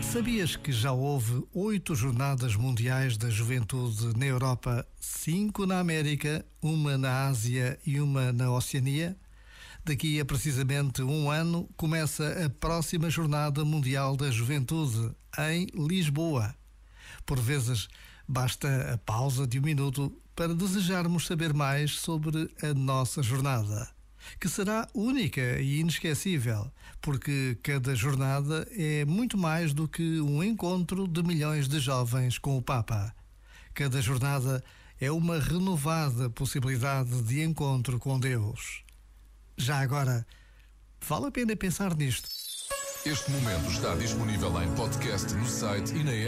Sabias que já houve oito jornadas mundiais da juventude na Europa, cinco na América, uma na Ásia e uma na Oceania? Daqui a precisamente um ano começa a próxima Jornada Mundial da Juventude, em Lisboa. Por vezes, basta a pausa de um minuto para desejarmos saber mais sobre a nossa jornada que será única e inesquecível, porque cada jornada é muito mais do que um encontro de milhões de jovens com o Papa. Cada jornada é uma renovada possibilidade de encontro com Deus. Já agora, vale a pena pensar nisto. Este momento está disponível em podcast no site e na app.